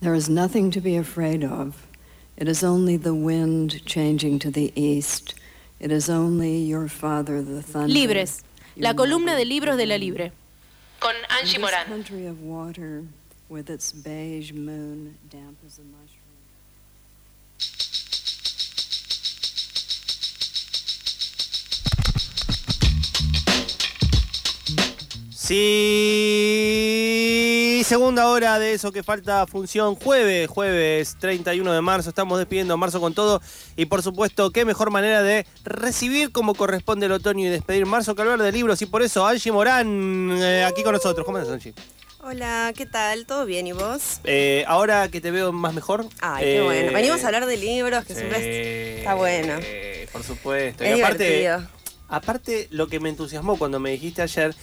There is nothing to be afraid of. It is only the wind changing to the east. It is only your father, the thunder. Libres, la columna de libros de la Libre. Con Angie In this Morán. country of water, with its beige moon, damp as a mushroom. Sí, segunda hora de eso que falta función jueves, jueves 31 de marzo, estamos despidiendo marzo con todo y por supuesto qué mejor manera de recibir como corresponde el otoño y despedir marzo que hablar de libros y por eso Angie Morán eh, aquí con nosotros. ¿Cómo estás Angie? Hola, ¿qué tal? ¿Todo bien y vos? Eh, ahora que te veo más mejor. Ay, qué eh, bueno. Venimos a hablar de libros, que siempre es- está bueno. eh, Por supuesto. Y aparte, aparte, lo que me entusiasmó cuando me dijiste ayer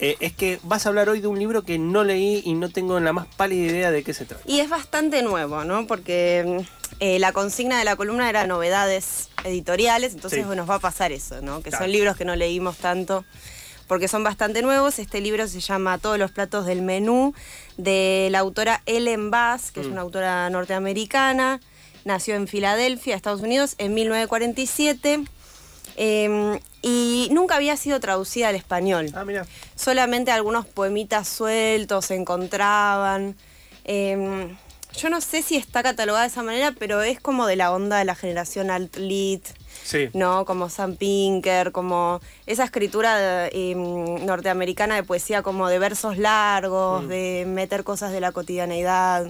eh, es que vas a hablar hoy de un libro que no leí y no tengo la más pálida idea de qué se trata. Y es bastante nuevo, ¿no? Porque eh, la consigna de la columna era novedades editoriales, entonces Sí. nos va a pasar eso, ¿no? Que Claro. son libros que no leímos tanto porque son bastante nuevos. Este libro se llama Todos los platos del menú, de la autora Ellen Bass, que es Mm. una autora norteamericana. Nació en Filadelfia, Estados Unidos, en 1947. eh, y nunca había sido traducida al español. Ah, mira. Solamente algunos poemitas sueltos se encontraban. Eh, yo no sé si está catalogada de esa manera, pero es como de la onda de la generación alt-lit, Sí. ¿no? Como Sam Pinker, como esa escritura eh, norteamericana de poesía como de versos largos, Mm. de meter cosas de la cotidianeidad.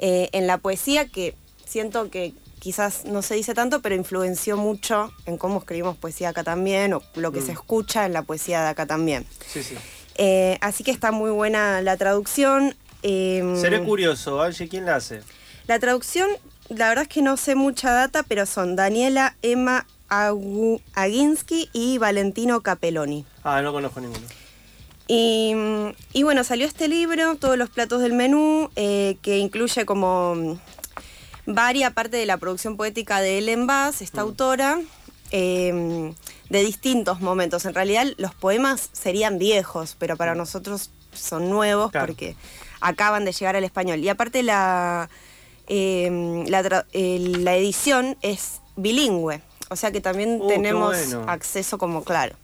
eh, en la poesía que siento que quizás no se dice tanto, pero influenció mucho en cómo escribimos poesía acá también, o lo que Mm. se escucha en la poesía de acá también. Sí, sí. Eh, así que está muy buena la traducción. eh, Seré curioso, Angie, ¿quién la hace? La traducción, la verdad es que no sé mucha data, pero son Daniela Emma Agu- Aginsky y Valentino Capelloni. Ah, no conozco ninguno. Y, y bueno, salió este libro, Todos los platos del menú, eh, que incluye como varia parte de la producción poética de Ellen Bass, esta autora, eh, de distintos momentos. En realidad los poemas serían viejos, pero para nosotros son nuevos Claro. porque acaban de llegar al español. Y aparte la, eh, la, eh, edición es bilingüe, o sea que también Uh, tenemos bueno. acceso como claro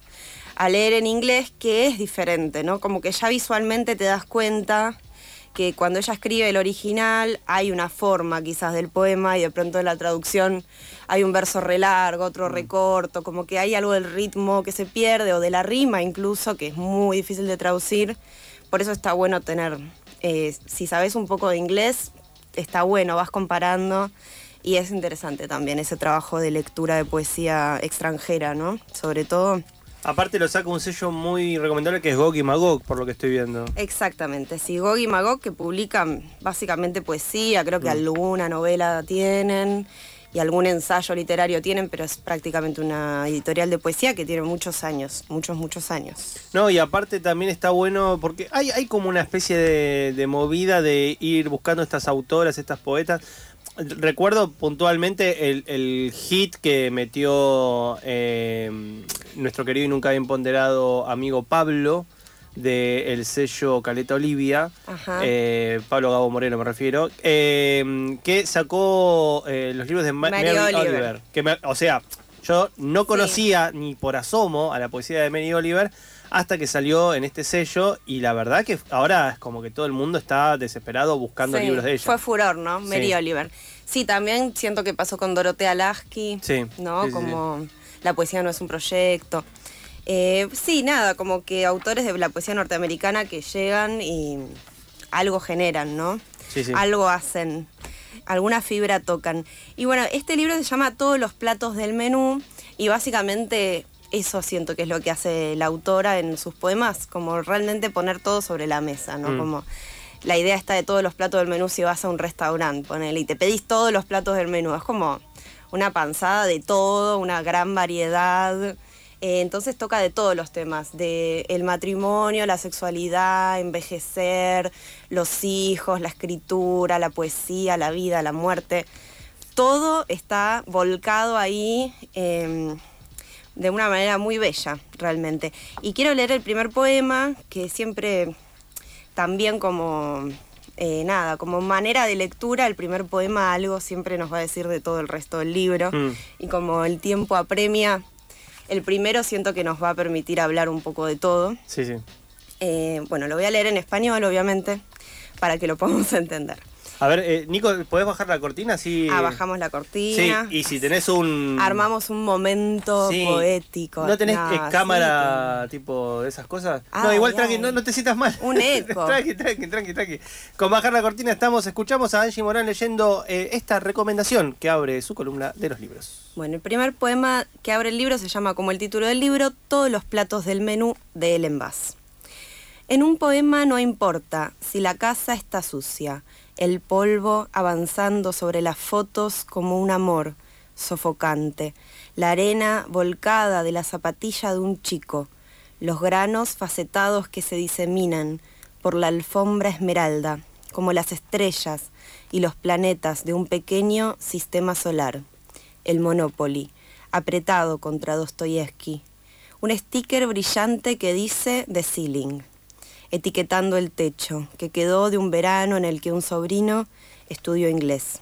a leer en inglés que es diferente, ¿no? Como que ya visualmente te das cuenta que cuando ella escribe el original hay una forma quizás del poema y de pronto en la traducción hay un verso re largo, otro re corto, como que hay algo del ritmo que se pierde o de la rima incluso que es muy difícil de traducir. Por eso está bueno tener, eh, si sabes un poco de inglés, está bueno, vas comparando y es interesante también ese trabajo de lectura de poesía extranjera, ¿no? Sobre todo. Aparte lo saca un sello muy recomendable que es Gog y Magog, por lo que estoy viendo. Exactamente, sí, Gog y Magog que publican básicamente poesía, creo que alguna novela tienen y algún ensayo literario tienen, pero es prácticamente una editorial de poesía que tiene muchos años, muchos, muchos años. No, y aparte también está bueno porque hay, hay como una especie de, de movida de ir buscando estas autoras, estas poetas. Recuerdo puntualmente el, el hit que metió eh, nuestro querido y nunca bien ponderado amigo Pablo del sello Caleta Olivia, eh, Pablo Gabo Moreno me refiero, eh, que sacó los libros de Ma- Mary Mary, Oliver. Oliver. Que me- o sea, yo no conocía ni por asomo a la poesía de Mary Oliver hasta que salió en este sello y la verdad que ahora es como que todo el mundo está desesperado buscando Sí, libros de ella. Fue furor, ¿no? Mary Sí. Oliver. Sí, también siento que pasó con Dorotea Lasky, Sí, ¿no? como la poesía no es un proyecto. Eh, sí, nada, como que autores de la poesía norteamericana que llegan y algo generan, ¿no? Sí, sí. Algo hacen, alguna fibra tocan. Y bueno, este libro se llama Todos los platos del menú y básicamente eso siento que es lo que hace la autora en sus poemas, como realmente poner todo sobre la mesa, ¿no? Mm. Como la idea está de todos los platos del menú si vas a un restaurante, ponele, y te pedís todos los platos del menú. Es como una panzada de todo, una gran variedad. Eh, entonces toca de todos los temas, de el matrimonio, la sexualidad, envejecer, los hijos, la escritura, la poesía, la vida, la muerte. Todo está volcado ahí eh, de una manera muy bella, realmente. Y quiero leer el primer poema, que siempre también como eh, nada, como manera de lectura, el primer poema algo siempre nos va a decir de todo el resto del libro. Mm. Y como el tiempo apremia, el primero siento que nos va a permitir hablar un poco de todo. Sí, sí. Eh, bueno, lo voy a leer en español, obviamente, para que lo podamos entender. A ver, eh, Nico, ¿podés bajar la cortina? Sí. Ah, bajamos la Sí, cortina. y si tenés un... Armamos un momento Sí. poético. ¿No tenés No, eh, sí, cámara tipo de esas cosas? Ah, no, igual tranqui, no, no te sientas mal. Un eco. tranqui, tranqui, tranqui, tranqui. Con bajar la cortina estamos, escuchamos a Angie Morán leyendo eh, esta recomendación que abre su columna de los libros. Bueno, el primer poema que abre el libro se llama como el título del libro, Todos los platos del menú de Ellen Bass. En un poema no importa si la casa está sucia, el polvo avanzando sobre las fotos como un amor sofocante, la arena volcada de la zapatilla de un chico, los granos facetados que se diseminan por la alfombra esmeralda, como las estrellas y los planetas de un pequeño sistema solar. El Monopoly, apretado contra Dostoyevsky. Un sticker brillante que dice The Ceiling, etiquetando el techo, que quedó de un verano en el que un sobrino estudió inglés.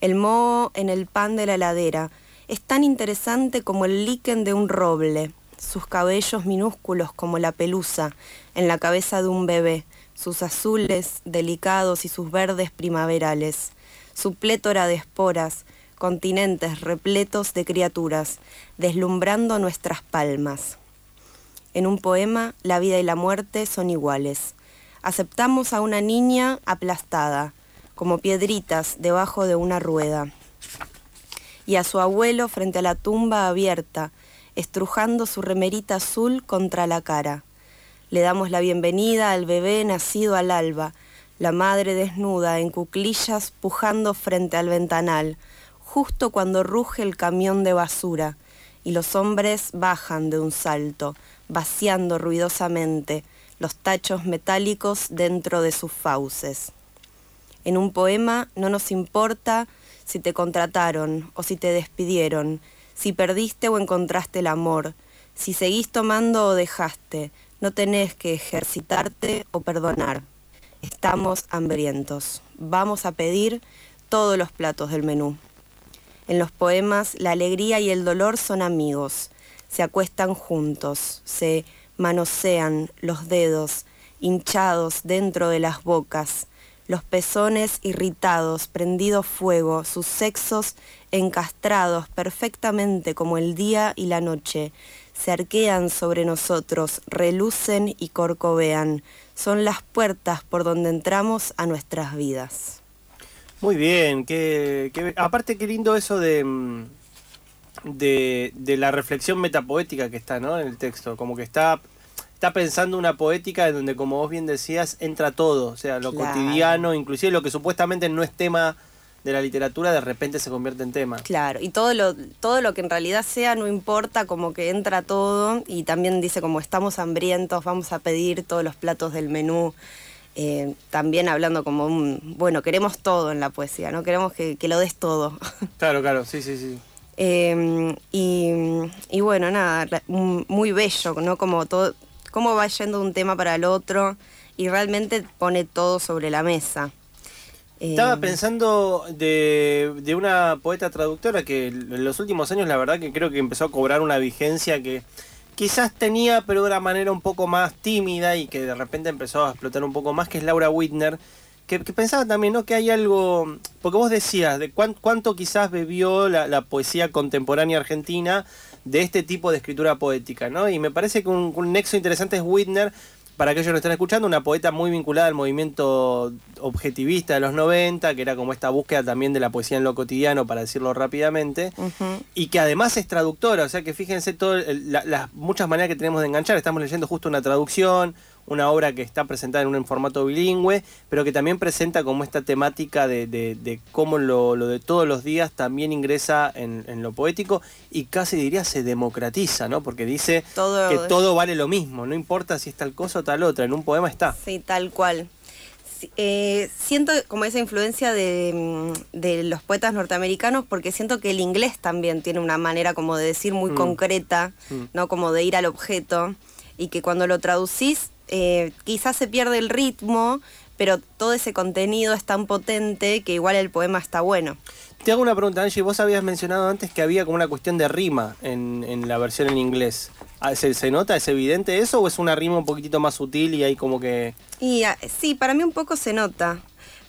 El moho en el pan de la heladera es tan interesante como el líquen de un roble, sus cabellos minúsculos como la pelusa en la cabeza de un bebé, sus azules delicados y sus verdes primaverales, su plétora de esporas, continentes repletos de criaturas, deslumbrando nuestras palmas. En un poema, la vida y la muerte son iguales. Aceptamos a una niña aplastada, como piedritas debajo de una rueda, y a su abuelo frente a la tumba abierta, estrujando su remerita azul contra la cara. Le damos la bienvenida al bebé nacido al alba, la madre desnuda en cuclillas pujando frente al ventanal, justo cuando ruge el camión de basura, y los hombres bajan de un salto, vaciando ruidosamente los tachos metálicos dentro de sus fauces. En un poema no nos importa si te contrataron o si te despidieron, si perdiste o encontraste el amor, si seguís tomando o dejaste, no tenés que ejercitarte o perdonar. Estamos hambrientos. Vamos a pedir todos los platos del menú. En los poemas, la alegría y el dolor son amigos. Se acuestan juntos, se manosean los dedos, hinchados dentro de las bocas, los pezones irritados, prendido fuego, sus sexos encastrados perfectamente como el día y la noche, se arquean sobre nosotros, relucen y corcovean. Son las puertas por donde entramos a nuestras vidas. Muy bien, que, aparte qué lindo eso de, mm, de, de la reflexión metapoética que está ¿no? en el texto, como que está, está pensando una poética en donde, como vos bien decías, entra todo, o sea, lo Claro. cotidiano, inclusive lo que supuestamente no es tema de la literatura, de repente se convierte en tema. Claro, y todo lo, todo lo que en realidad sea no importa, como que entra todo, y también dice como estamos hambrientos, vamos a pedir todos los platos del menú. Eh, también hablando como un, bueno, queremos todo en la poesía, ¿no? Queremos que, que lo des todo. Claro, claro, sí, sí, sí. Eh, y, y bueno, nada, muy bello, ¿no? Como todo, cómo va yendo de un tema para el otro y realmente pone todo sobre la mesa. Estaba pensando de, de una poeta traductora que en los últimos años la verdad que creo que empezó a cobrar una vigencia que quizás tenía pero de una manera un poco más tímida y que de repente empezó a explotar un poco más, que es Laura Whitner, que, que pensaba también ¿no? que hay algo, porque vos decías, de cuán- cuánto quizás bebió la, la poesía contemporánea argentina de este tipo de escritura poética, ¿no? Y me parece que un, un nexo interesante es Whitner, para aquellos que nos están escuchando, una poeta muy vinculada al movimiento objetivista de los 90, que era como esta búsqueda también de la poesía en lo cotidiano, para decirlo rápidamente, y que además es traductora, o sea que fíjense la- las muchas maneras que tenemos de enganchar, estamos leyendo justo una traducción, una obra que está presentada en un formato bilingüe, pero que también presenta como esta temática de, de- de cómo lo, lo de todos los días también ingresa en, en lo poético y casi diría se democratiza, ¿no? Porque dice Todo- que todo vale lo mismo, no importa si es tal cosa o tal otra, en un poema está. Sí, tal cual. Eh, siento como esa influencia de, mm, de los poetas norteamericanos porque siento que el inglés también tiene una manera como de decir muy Mm. concreta, Mm. ¿no? Como de ir al objeto y que cuando lo traducís eh, quizás se pierde el ritmo, pero todo ese contenido es tan potente que igual el poema está bueno. Te hago una pregunta, Angie. Vos habías mencionado antes que había como una cuestión de rima en, la versión en inglés. Ah, ¿Se, nota? ¿Es evidente eso o es una rima un poquitito más sutil y hay como que...? Y, ah, sí, para mí un poco se nota,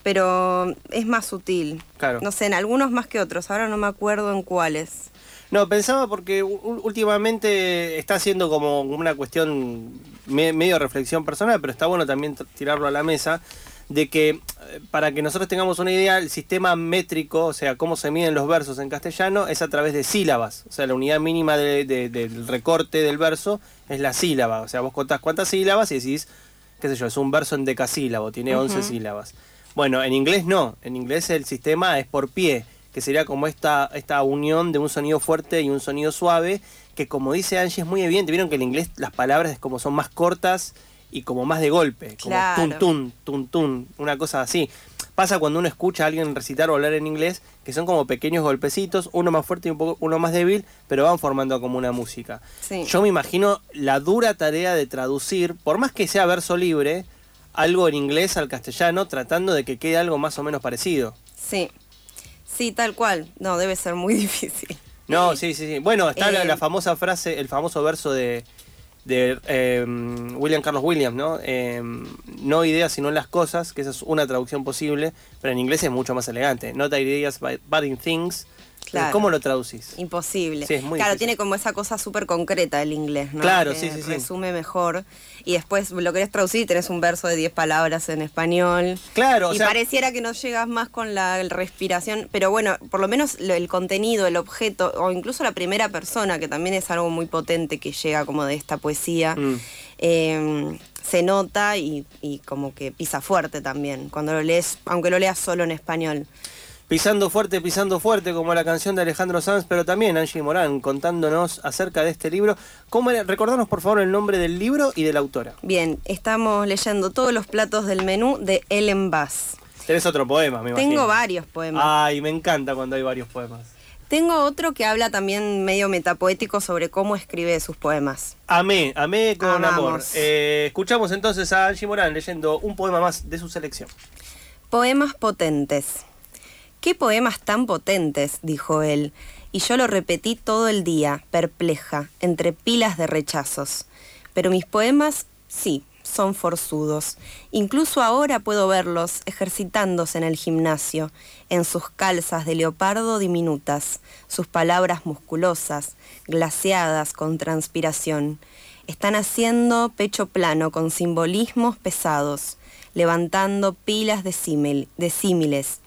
pero es más sutil. Claro. No sé, en algunos más que otros. Ahora no me acuerdo en cuáles. No, pensaba porque últimamente está siendo como una cuestión medio reflexión personal, pero está bueno también tirarlo a la mesa de que eh, para que nosotros tengamos una idea, el sistema métrico, o sea, cómo se miden los versos en castellano, es a través de sílabas. O sea, la unidad mínima del recorte del verso es la sílaba. O sea, vos contás cuántas sílabas y decís, qué sé yo, es un verso en decasílabo, tiene 11 sílabas. Bueno, en inglés no. En inglés el sistema es por pie, que sería como esta, esta unión de un sonido fuerte y un sonido suave, que como dice Angie es muy evidente. Vieron que en inglés las palabras como son más cortas y como más de golpe, como tun tun, tun tun, una cosa así. Pasa cuando uno escucha a alguien recitar o hablar en inglés, que son como pequeños golpecitos, uno más fuerte y un poco, uno más débil, pero van formando como una música. Yo me imagino la dura tarea de traducir, por más que sea verso libre, algo en inglés al castellano, tratando de que quede algo más o menos parecido. Sí, sí, tal cual. No, debe ser muy difícil. No, sí, sí, sí. Bueno, está la, la, eh, famosa frase, el famoso verso de de em, William Carlos Williams, ¿no? Em, no ideas sino las cosas, que esa es una traducción posible, pero en inglés es mucho más elegante. Not ideas, but in things. ¿Cómo lo traducís? Imposible. claro, tiene como esa cosa súper concreta el inglés, ¿no? Claro, sí, sí, Resume mejor. Y después lo querés traducir y tenés un verso de 10 palabras en español. Claro, Y pareciera que no llegas más con la respiración. Pero bueno, por lo menos el contenido, el objeto, o incluso la primera persona, que también es algo muy potente que llega como de esta poesía. Mm. Em, se nota y, y como que pisa fuerte también, cuando lo lees, aunque lo leas solo en español. Pisando fuerte, pisando fuerte, como la canción de Alejandro Sanz, pero también Angie Morán contándonos acerca de este libro. ¿Cómo era? Recordanos por favor el nombre del libro y de la autora. Bien, estamos leyendo todos los platos del menú de Ellen Bass. Tenés otro poema, me imagino. Tengo varios poemas. Ay, me encanta cuando hay varios poemas. Tengo otro que habla también medio metapoético sobre cómo escribe sus poemas. Amé, amé con amor. Eh, escuchamos entonces a Angie Morán leyendo un poema más de su selección. Poemas potentes. Qué poemas tan potentes, dijo él, y yo lo repetí todo el día, perpleja, entre pilas de rechazos. Pero mis poemas, sí, son forzudos. Incluso ahora puedo verlos ejercitándose en el gimnasio, en sus calzas de leopardo diminutas, sus palabras musculosas, glaciadas con transpiración. Están haciendo pecho plano con simbolismos pesados, levantando pilas de, símiles,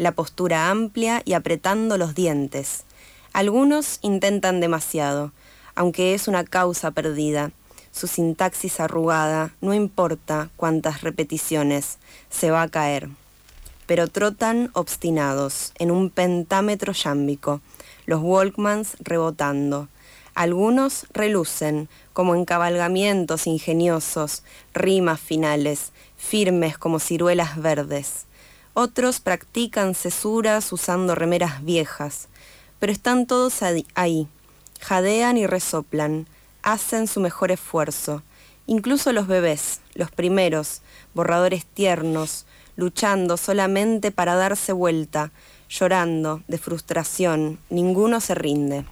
la postura amplia y apretando los dientes. Algunos intentan demasiado, aunque es una causa perdida. Su sintaxis arrugada, no importa cuántas repeticiones, se va a caer. Pero trotan obstinados, en un pentámetro yámbico, los Walkmans rebotando. Algunos relucen, como encabalgamientos ingeniosos, rimas finales, firmes como ciruelas verdes. Otros practican cesuras usando remeras viejas, pero están todos ahí, jadean y resoplan, hacen su mejor esfuerzo. Incluso los bebés, los primeros, borradores tiernos, luchando solamente para darse vuelta, llorando de frustración, ninguno se rinde.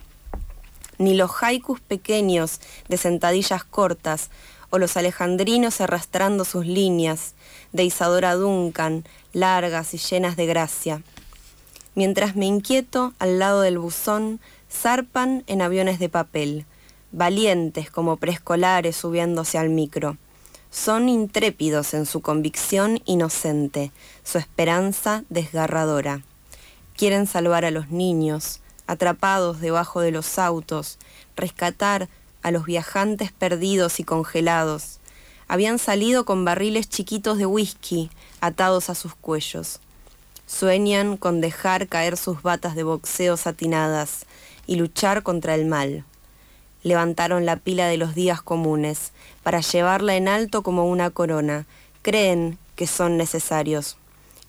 Ni los haikus pequeños de sentadillas cortas o los alejandrinos arrastrando sus líneas, de Isadora Duncan, largas y llenas de gracia. Mientras me inquieto al lado del buzón, zarpan en aviones de papel, valientes como preescolares subiéndose al micro. Son intrépidos en su convicción inocente, su esperanza desgarradora. Quieren salvar a los niños, atrapados debajo de los autos, rescatar a los viajantes perdidos y congelados. Habían salido con barriles chiquitos de whisky, atados a sus cuellos. Sueñan con dejar caer sus batas de boxeo satinadas y luchar contra el mal. Levantaron la pila de los días comunes para llevarla en alto como una corona. Creen que son necesarios,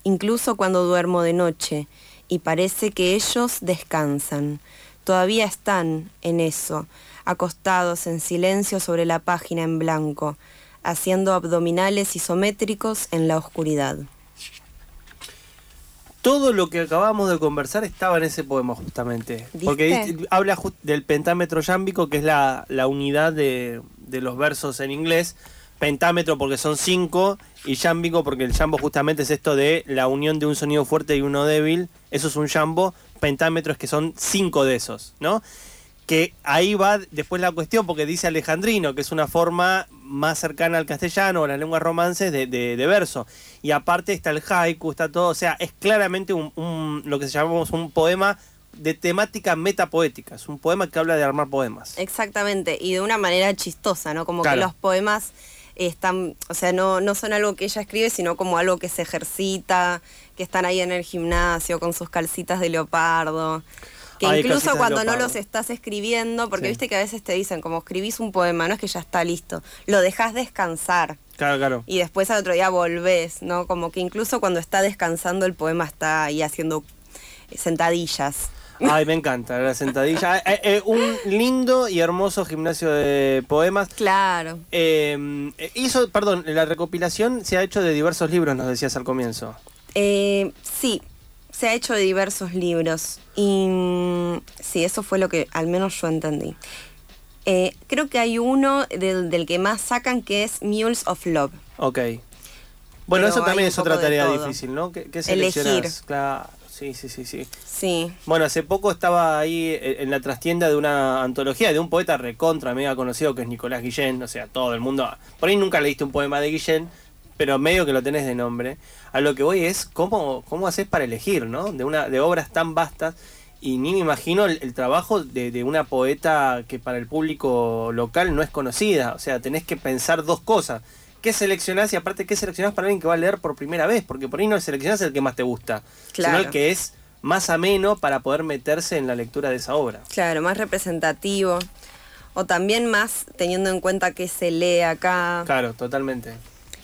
incluso cuando duermo de noche, y parece que ellos descansan. Todavía están en eso, acostados en silencio sobre la página en blanco, haciendo abdominales isométricos en la oscuridad. Todo lo que acabamos de conversar estaba en ese poema justamente. Porque habla del pentámetro yámbico, que es la, unidad de, los versos en inglés. Pentámetro porque son cinco y yámbico porque el jambo justamente es esto de la unión de un sonido fuerte y uno débil. Eso es un. Pentámetro es que son cinco de esos, ¿no? Que ahí va después la cuestión, porque dice alejandrino, que es una forma más cercana al castellano o a las lenguas romances de, de, verso. Y aparte está el haiku, está todo, o sea, es claramente un, lo que se llamamos un poema de temática metapoética, es un poema que habla de armar poemas. Exactamente, y de una manera chistosa, ¿no? Como que los poemas están, o sea, no, no son algo que ella escribe, sino como algo que se ejercita, que están ahí en el gimnasio con sus calcitas de leopardo. Que incluso cuando no los estás escribiendo, porque viste que a veces te dicen, como escribís un poema, no es que ya está listo, lo dejas descansar. Claro, claro. Y después al otro día volvés, ¿no? Como que incluso cuando está descansando el poema está ahí haciendo sentadillas. Ay, me encanta la sentadilla. Eh, eh, un lindo y hermoso gimnasio de poemas. Claro. Eh, hizo, perdón, la recopilación se ha hecho de diversos libros, nos decías al comienzo. Eh, sí, se ha hecho de diversos libros y mm, sí, eso fue lo que al menos yo entendí. Eh, creo que hay uno del, que más sacan que es Mules of Love. Ok. Bueno, eso también es otra tarea difícil, ¿no? ¿Qué, qué Elegir. Claro, sí, sí, sí, sí. Sí. Bueno, hace poco estaba ahí eh, en la trastienda de una antología de un poeta recontra mega conocido que es Nicolás Guillén, o sea, todo el mundo... Por ahí nunca leíste un poema de Guillén, pero medio que lo tenés de nombre. A lo que voy es cómo, cómo haces para elegir, ¿no? De, una, de obras tan vastas. Y ni me imagino el, trabajo de, una poeta que para el público local no es conocida. O sea, tenés que pensar dos cosas. ¿Qué seleccionás? Y aparte, ¿qué seleccionás para alguien que va a leer por primera vez? Porque por ahí no seleccionás el que más te gusta, sino el que es más ameno para poder meterse en la lectura de esa obra. Claro, más representativo. O también más teniendo en cuenta que se lee acá. Claro, totalmente.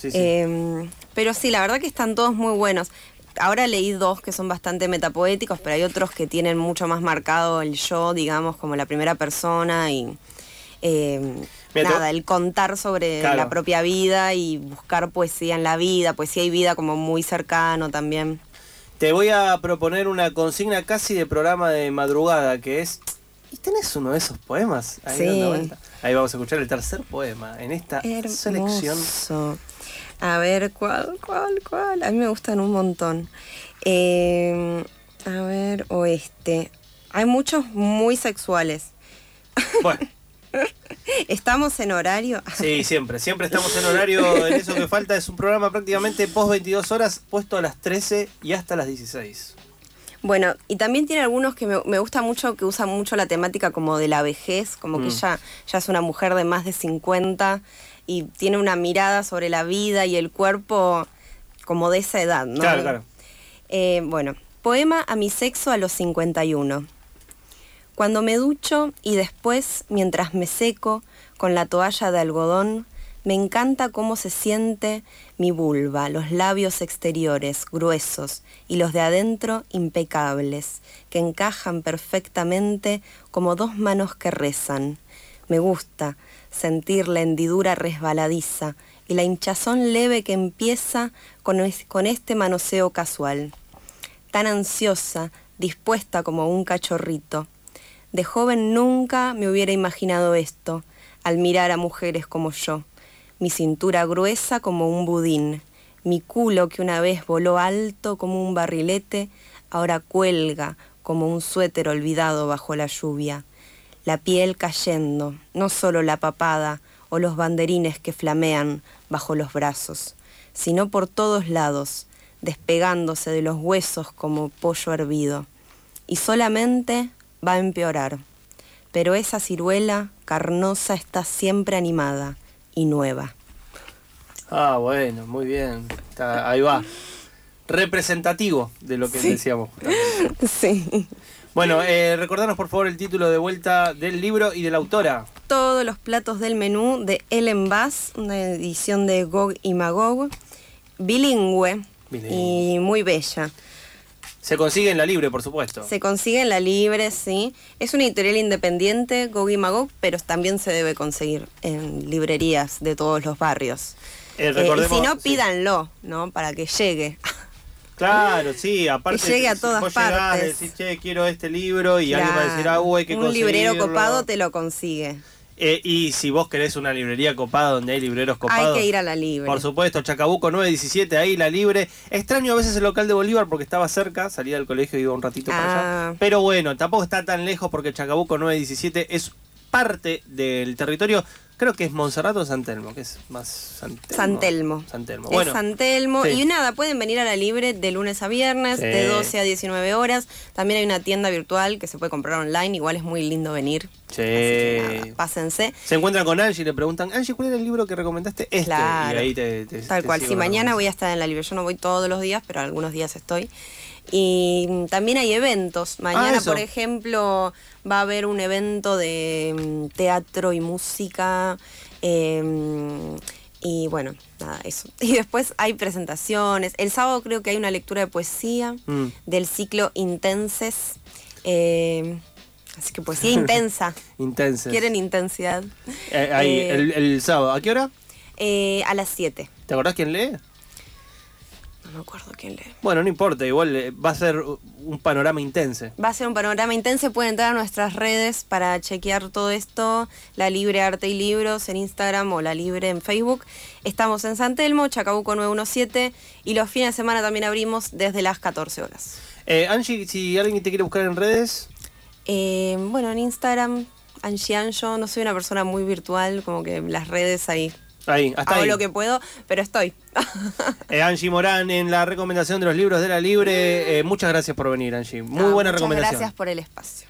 Em, pero sí, la verdad que están todos muy buenos. Ahora leí dos que son bastante metapoéticos, pero hay otros que tienen mucho más marcado el yo, digamos, como la primera persona y em, nada, el contar sobre la propia vida y buscar poesía en la vida, poesía y vida como muy cercano también. Te voy a proponer una consigna casi de programa de madrugada, que es ¿Y tenés uno de esos poemas? Ahí sí. Ahí vamos a escuchar el tercer poema en esta selección. A ver, ¿cuál, cuál, cuál? A mí me gustan un montón. Em, a ver, oeste. Hay muchos muy sexuales. Bueno. ¿Estamos en horario? Sí, siempre, siempre estamos en horario. En eso que falta es un programa prácticamente post 22 horas, puesto a las 13 y hasta las 16. Bueno, y también tiene algunos que me, gusta mucho, que usan mucho la temática como de la vejez, como que mm. ella ya es una mujer de más de 50 y tiene una mirada sobre la vida y el cuerpo como de esa edad, ¿no? Claro, claro. Eh, bueno, poema a mi sexo a los 51. Cuando me ducho y después, mientras me seco con la toalla de algodón, me encanta cómo se siente mi vulva, los labios exteriores gruesos y los de adentro impecables, que encajan perfectamente como dos manos que rezan. Me gusta sentir la hendidura resbaladiza y la hinchazón leve que empieza con, con este manoseo casual. Tan ansiosa, dispuesta como un cachorrito. De joven nunca me hubiera imaginado esto, al mirar a mujeres como yo mi cintura gruesa como un budín, mi culo que una vez voló alto como un barrilete, ahora cuelga como un suéter olvidado bajo la lluvia, la piel cayendo, no solo la papada o los banderines que flamean bajo los brazos, sino por todos lados, despegándose de los huesos como pollo hervido. Y solamente va a empeorar. Pero esa ciruela carnosa está siempre animada, y nueva. Ah, bueno, muy bien. ahí va. Representativo de lo que decíamos. Sí. Bueno, eh, recordanos por favor el título de vuelta del libro y de la autora. Todos los platos del menú de Ellen Bass, una edición de Gog y Magog, bilingüe, y muy bella. Se consigue en la libre, por supuesto. Se consigue en la libre, sí. Es una editorial independiente, Gogi Magog, pero también se debe conseguir en librerías de todos los barrios. Eh, Eh, y si no, sí. pídanlo, ¿no? Para que llegue. Claro, sí, aparte. Que llegue a todas vos llegás, partes. decís, che, quiero este libro y alguien va a decir, ah, hay que Un librero copado te lo consigue. Eh, y si vos querés una librería copada donde hay libreros copados. Hay que ir a la libre. Por supuesto, Chacabuco 917, ahí la libre. Extraño a veces el local de Bolívar porque estaba cerca, salía del colegio y iba un ratito para Ah. allá. Pero bueno, tampoco está tan lejos porque Chacabuco 917 es parte del territorio, creo que es Monserrato o San Telmo, que es más San Telmo. San Telmo. San Telmo. Es Bueno, San Telmo. sí. Y nada, pueden venir a la libre de lunes a viernes, Sí. de 12 a 19 horas. También hay una tienda virtual que se puede comprar online. Igual es muy lindo venir. Sí. Así que nada, pásense. se encuentran con Angie y le preguntan, Angie, ¿cuál era el libro que recomendaste? Este. Claro. Y ahí te, te- Tal te cual. Si mañana voy a estar en la libre, yo no voy todos los días, pero algunos días estoy. Y también hay eventos. Mañana, Ah, eso. por ejemplo, va a haber un evento de mm, teatro y música. eh, y bueno, nada, eso. Y después hay presentaciones. El sábado creo que hay una lectura de poesía Mm. del ciclo Intenses. eh, así que poesía intensa. Intenses. ¿Quieren intensidad? Eh, ahí, Eh, el, el sábado. ¿A qué hora? eh, a las 7. ¿Te acordás quién lee? Me acuerdo quién lee. Bueno, no importa, igual eh, va a ser un panorama intenso. Va a ser un panorama intenso. Pueden entrar a nuestras redes para chequear todo esto. La Libre Arte y Libros en Instagram o La Libre en Facebook. Estamos en San Telmo, Chacabuco 917. Y los fines de semana también abrimos desde las 14 horas. Eh, Angie, si alguien te quiere buscar en redes, Eh, bueno, en Instagram, Angie Anjo. No soy una persona muy virtual, como que las redes ahí. Ahí, hasta Hago ahí. lo que puedo, pero estoy. Eh, Angie Morán en la recomendación de los libros de la Libre. Eh, muchas gracias por venir, Angie. Muy No, buena recomendación. Gracias por el espacio.